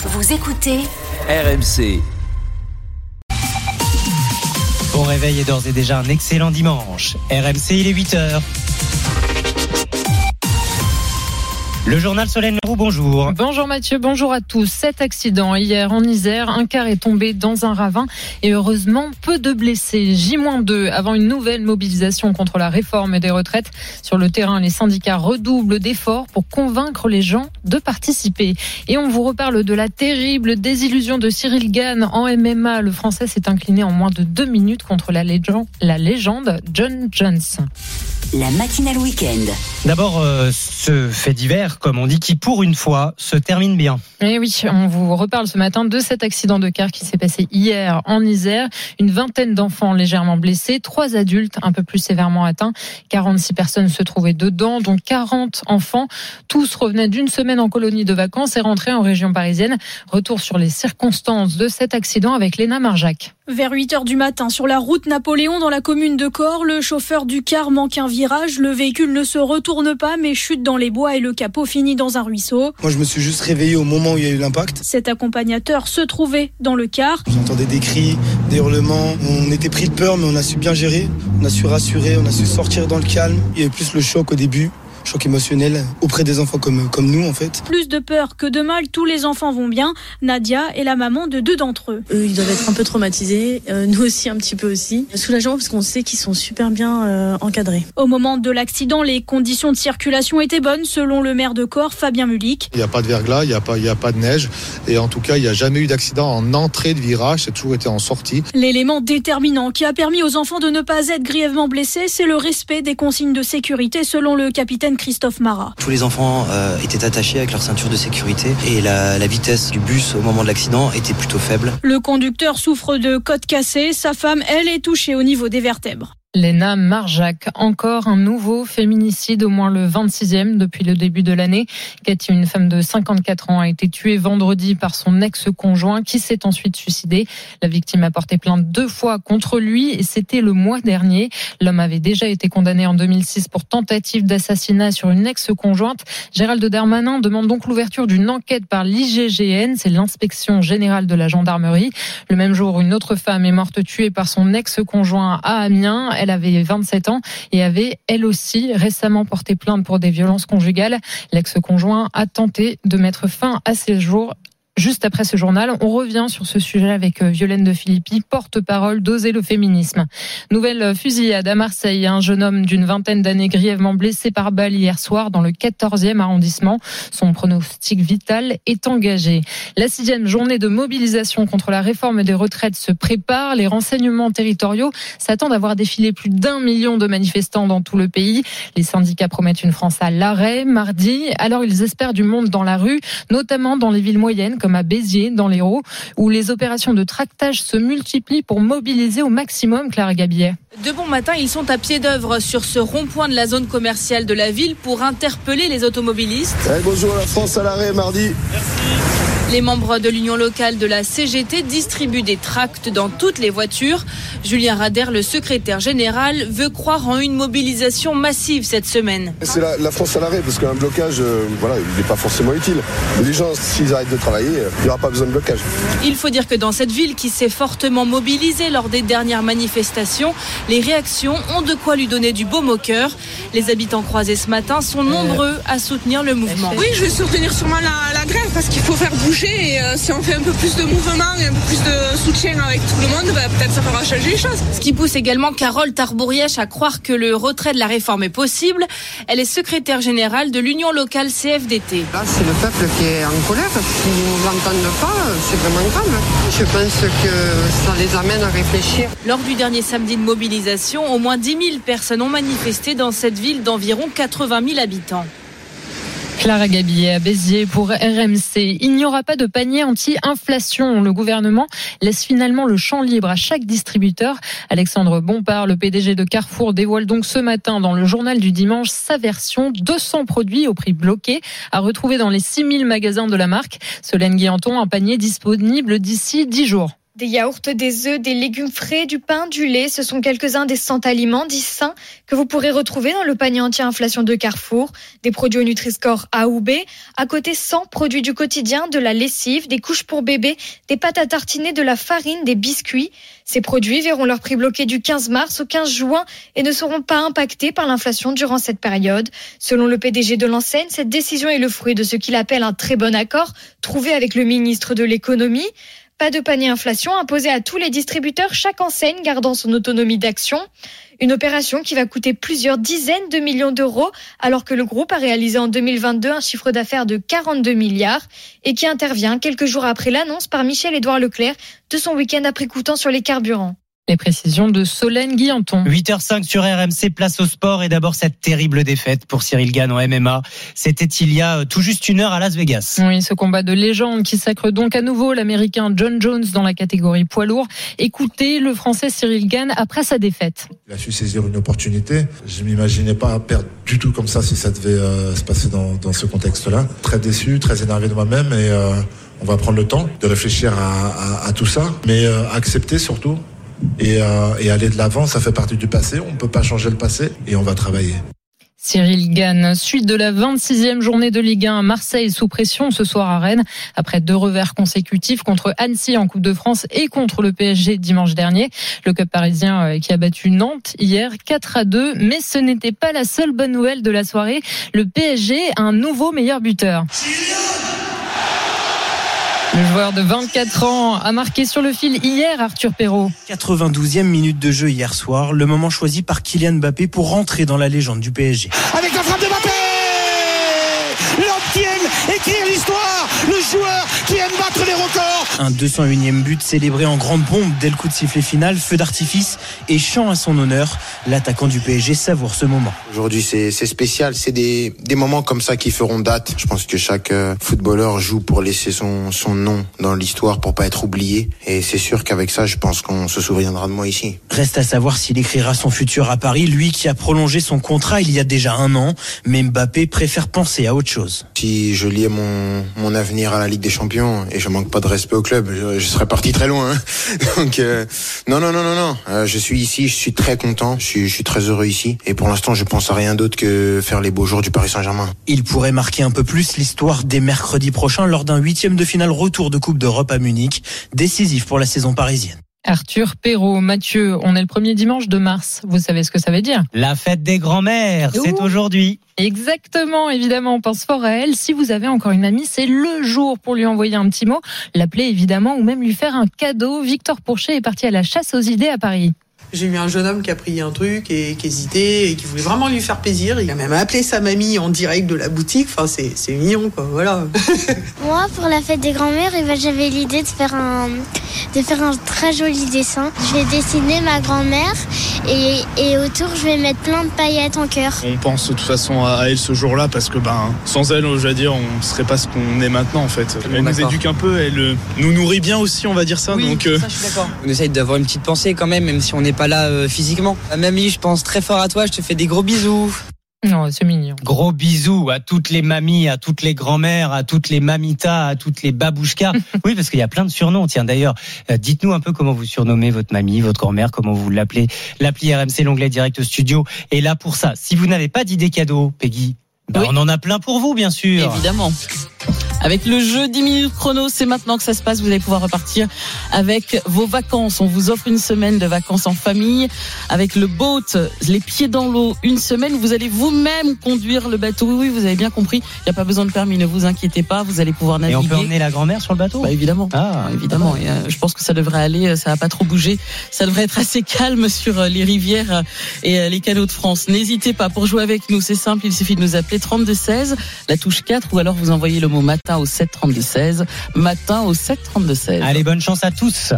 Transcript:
Vous écoutez RMC. Bon réveil et d'ores et déjà un excellent dimanche. RMC, il est 8h. Le journal Solène Leroux, bonjour. Bonjour Mathieu, bonjour à tous. Cet accident hier en Isère, un car est tombé dans un ravin et heureusement peu de blessés. J-2 avant une nouvelle mobilisation contre la réforme des retraites. Sur le terrain, les syndicats redoublent d'efforts pour convaincre les gens de participer. Et on vous reparle de la terrible désillusion de Cyril Gann en MMA. Le Français s'est incliné en moins de deux minutes contre la la légende John Jones. La matinale week-end. D'abord, euh, ce fait divers, comme on dit, qui pour une fois se termine bien. Et Eh oui, on vous reparle ce matin de cet accident de car qui s'est passé hier en Isère. Une vingtaine d'enfants légèrement blessés, trois adultes un peu plus sévèrement atteints. 46 personnes se trouvaient dedans, dont 40 enfants. Tous revenaient d'une semaine en colonie de vacances et rentraient en région parisienne. Retour sur les circonstances de cet accident avec Léna Marjac. Vers 8 heures du matin, sur la route Napoléon dans la commune de Corps, le chauffeur du car manque un virage. Le véhicule ne se retourne pas mais chute dans les bois et le capot finit dans un ruisseau. Moi, je me suis juste réveillé au moment où il y a eu l'impact. Cet accompagnateur se trouvait dans le car. J'entendais des cris, des hurlements. On était pris de peur, mais on a su bien gérer. On a su rassurer, on a su sortir dans le calme. Il y avait plus le choc au début. Choc émotionnel auprès des enfants comme, comme nous en fait. Plus de peur que de mal, tous les enfants vont bien. Nadia est la maman de deux d'entre eux. Eux, ils doivent être un peu traumatisés, euh, nous aussi un petit peu aussi. Soulageant parce qu'on sait qu'ils sont super bien euh, encadrés. Au moment de l'accident, les conditions de circulation étaient bonnes, selon le maire de Corps, Fabien Mulic. Il n'y a pas de verglas, il n'y a, pas- il y a pas de neige. Et en tout cas, il n'y a jamais eu d'accident en entrée de virage. C'est toujours été en sortie. L'élément déterminant qui a permis aux enfants de ne pas être grièvement blessés, c'est le respect des consignes de sécurité, selon le capitaine Christophe Marat. Tous les enfants euh, étaient attachés avec leur ceinture de sécurité et la, la vitesse du bus au moment de l'accident était plutôt faible. Le conducteur souffre de côte cassée, sa femme, elle, est touchée au niveau des vertèbres. Léna Marjac, encore un nouveau féminicide, au moins le 26e depuis le début de l'année. Cathy, une femme de 54 ans, a été tuée vendredi par son ex-conjoint qui s'est ensuite suicidé. La victime a porté plainte deux fois contre lui et c'était le mois dernier. L'homme avait déjà été condamné en 2006 pour tentative d'assassinat sur une ex-conjointe. Gérald Darmanin demande donc l'ouverture d'une enquête par l'IGGN, c'est l'inspection générale de la gendarmerie. Le même jour, une autre femme est morte tuée par son ex-conjoint à Amiens. Elle avait 27 ans et avait, elle aussi, récemment porté plainte pour des violences conjugales. L'ex-conjoint a tenté de mettre fin à ses jours Juste après ce journal, on revient sur ce sujet avec euh, Violaine de Philippi, porte-parole d'Oser le féminisme. Nouvelle fusillade à Marseille. Un jeune homme d'une vingtaine d'années grièvement blessé par balle hier soir dans le 14e arrondissement. Son pronostic vital est engagé. La sixième journée de mobilisation contre la réforme des retraites se prépare. Les renseignements territoriaux s'attendent à voir défiler plus d'un million de manifestants dans tout le pays. Les syndicats promettent une France à l'arrêt mardi. Alors ils espèrent du monde dans la rue, notamment dans les villes moyennes à Béziers, dans l'Hérault, où les opérations de tractage se multiplient pour mobiliser au maximum Clara Gabillet. De bon matin, ils sont à pied d'œuvre sur ce rond-point de la zone commerciale de la ville pour interpeller les automobilistes. Eh, bonjour la France à l'arrêt mardi. Les membres de l'union locale de la CGT distribuent des tracts dans toutes les voitures. Julien Rader, le secrétaire général, veut croire en une mobilisation massive cette semaine. C'est la, la France à l'arrêt parce qu'un blocage, euh, voilà, il n'est pas forcément utile. Mais les gens, s'ils arrêtent de travailler, euh, il n'y aura pas besoin de blocage. Il faut dire que dans cette ville qui s'est fortement mobilisée lors des dernières manifestations, les réactions ont de quoi lui donner du baume au cœur. Les habitants croisés ce matin sont nombreux à soutenir le mouvement. Oui, je vais soutenir sûrement la, la grève parce qu'il faut faire bouger et euh, si on fait un peu plus de mouvement et un peu plus de soutien avec tout le monde, bah, peut-être ça fera changer les choses. Ce qui pousse également Carole Tarbourièche à croire que le retrait de la réforme est possible. Elle est secrétaire générale de l'Union locale CFDT. Là, c'est le peuple qui est en colère. S'ils ne nous entendent pas, c'est vraiment grave. Je pense que ça les amène à réfléchir. Lors du dernier samedi de mobilisation, au moins 10 000 personnes ont manifesté dans cette ville d'environ 80 000 habitants. Clara Gabillet à Béziers pour RMC. Il n'y aura pas de panier anti-inflation. Le gouvernement laisse finalement le champ libre à chaque distributeur. Alexandre Bompard, le PDG de Carrefour, dévoile donc ce matin dans le journal du dimanche sa version 200 produits au prix bloqué à retrouver dans les 6000 magasins de la marque. Solène Guillanton, un panier disponible d'ici 10 jours. Des yaourts, des œufs, des légumes frais, du pain, du lait, ce sont quelques-uns des 100 aliments dits sains que vous pourrez retrouver dans le panier anti-inflation de Carrefour. Des produits au Nutri-Score A ou B. À côté, 100 produits du quotidien, de la lessive, des couches pour bébé, des pâtes à tartiner, de la farine, des biscuits. Ces produits verront leur prix bloqué du 15 mars au 15 juin et ne seront pas impactés par l'inflation durant cette période. Selon le PDG de l'enseigne, cette décision est le fruit de ce qu'il appelle un très bon accord trouvé avec le ministre de l'économie. Pas de panier inflation imposé à tous les distributeurs, chaque enseigne gardant son autonomie d'action. Une opération qui va coûter plusieurs dizaines de millions d'euros, alors que le groupe a réalisé en 2022 un chiffre d'affaires de 42 milliards et qui intervient quelques jours après l'annonce par Michel-Édouard Leclerc de son week-end prix coûtant sur les carburants. Les précisions de Solène Guillanton. 8h05 sur RMC, place au sport et d'abord cette terrible défaite pour Cyril Gann en MMA. C'était il y a tout juste une heure à Las Vegas. Oui, ce combat de légende qui sacre donc à nouveau l'américain John Jones dans la catégorie poids lourd. Écoutez le français Cyril Gann après sa défaite. Il a su saisir une opportunité. Je m'imaginais pas perdre du tout comme ça si ça devait euh, se passer dans, dans ce contexte-là. Très déçu, très énervé de moi-même et euh, on va prendre le temps de réfléchir à, à, à tout ça, mais euh, accepter surtout et, euh, et aller de l'avant, ça fait partie du passé. On ne peut pas changer le passé et on va travailler. Cyril Gann, suite de la 26e journée de Ligue 1, Marseille sous pression ce soir à Rennes, après deux revers consécutifs contre Annecy en Coupe de France et contre le PSG dimanche dernier. Le club parisien euh, qui a battu Nantes hier 4 à 2, mais ce n'était pas la seule bonne nouvelle de la soirée. Le PSG a un nouveau meilleur buteur. Le joueur de 24 ans a marqué sur le fil hier Arthur Perrault. 92e minute de jeu hier soir, le moment choisi par Kylian Mbappé pour rentrer dans la légende du PSG. Avec Un 201e but célébré en grande pompe dès le coup de sifflet final, feu d'artifice et chant à son honneur. L'attaquant du PSG savoure ce moment. Aujourd'hui c'est spécial, c'est des, des moments comme ça qui feront date. Je pense que chaque euh, footballeur joue pour laisser son, son nom dans l'histoire pour pas être oublié. Et c'est sûr qu'avec ça, je pense qu'on se souviendra de moi ici. Reste à savoir s'il écrira son futur à Paris, lui qui a prolongé son contrat il y a déjà un an. Mais Mbappé préfère penser à autre chose. Si je liais mon, mon avenir à la Ligue des Champions et je manque pas de respect au je, serais parti très loin. Hein. Donc euh, non, non, non, non, non. Euh, je suis ici, je suis très content, je suis, je suis très heureux ici. Et pour l'instant, je pense à rien d'autre que faire les beaux jours du Paris Saint-Germain. Il pourrait marquer un peu plus l'histoire dès mercredi prochain lors d'un huitième de finale retour de Coupe d'Europe à Munich, décisif pour la saison parisienne. Arthur Perrault, Mathieu, on est le premier dimanche de mars. Vous savez ce que ça veut dire? La fête des grands-mères, c'est aujourd'hui. Exactement, évidemment, on pense fort à elle. Si vous avez encore une amie, c'est le jour pour lui envoyer un petit mot, l'appeler évidemment ou même lui faire un cadeau. Victor Pourchet est parti à la chasse aux idées à Paris. J'ai eu un jeune homme qui a pris un truc et qui hésitait et qui voulait vraiment lui faire plaisir. Il a même appelé sa mamie en direct de la boutique. Enfin, c'est, c'est mignon, quoi. Voilà. Moi, pour la fête des grands-mères, eh ben, j'avais l'idée de faire un, de faire un très joli dessin. Je vais dessiner ma grand-mère et, et autour, je vais mettre plein de paillettes en cœur. On pense de toute façon à elle ce jour-là parce que, ben, sans elle, je veux dire, on serait pas ce qu'on est maintenant, en fait. Elle nous éduque un peu, elle euh, nous nourrit bien aussi, on va dire ça. Oui, donc, euh, ça, je suis d'accord. On essaye d'avoir une petite pensée quand même, même si on n'est pas là euh, physiquement. Ma mamie, je pense très fort à toi, je te fais des gros bisous. Non, c'est mignon. Gros bisous à toutes les mamies, à toutes les grand-mères, à toutes les mamitas, à toutes les babouchkas. oui, parce qu'il y a plein de surnoms. Tiens, d'ailleurs, euh, dites-nous un peu comment vous surnommez votre mamie, votre grand-mère, comment vous l'appelez. L'appli RMC, l'onglet Direct Studio est là pour ça. Si vous n'avez pas d'idée cadeau, Peggy, bah, on en a plein pour vous, bien sûr. Évidemment. Avec le jeu 10 minutes chrono, c'est maintenant que ça se passe. Vous allez pouvoir repartir avec vos vacances. On vous offre une semaine de vacances en famille avec le boat, les pieds dans l'eau. Une semaine, vous allez vous-même conduire le bateau. Oui, oui, vous avez bien compris. Il n'y a pas besoin de permis. Ne vous inquiétez pas. Vous allez pouvoir naviguer. Et on peut emmener la grand-mère sur le bateau? Bah, Évidemment. Ah, évidemment. Et, euh, je pense que ça devrait aller. Ça va pas trop bouger. Ça devrait être assez calme sur euh, les rivières euh, et euh, les canaux de France. N'hésitez pas pour jouer avec nous. C'est simple. Il suffit de nous appeler 32 16, la touche 4, ou alors vous envoyez le mot matin au 7 32 16. Matin au 7 32 16. Allez, bonne chance à tous.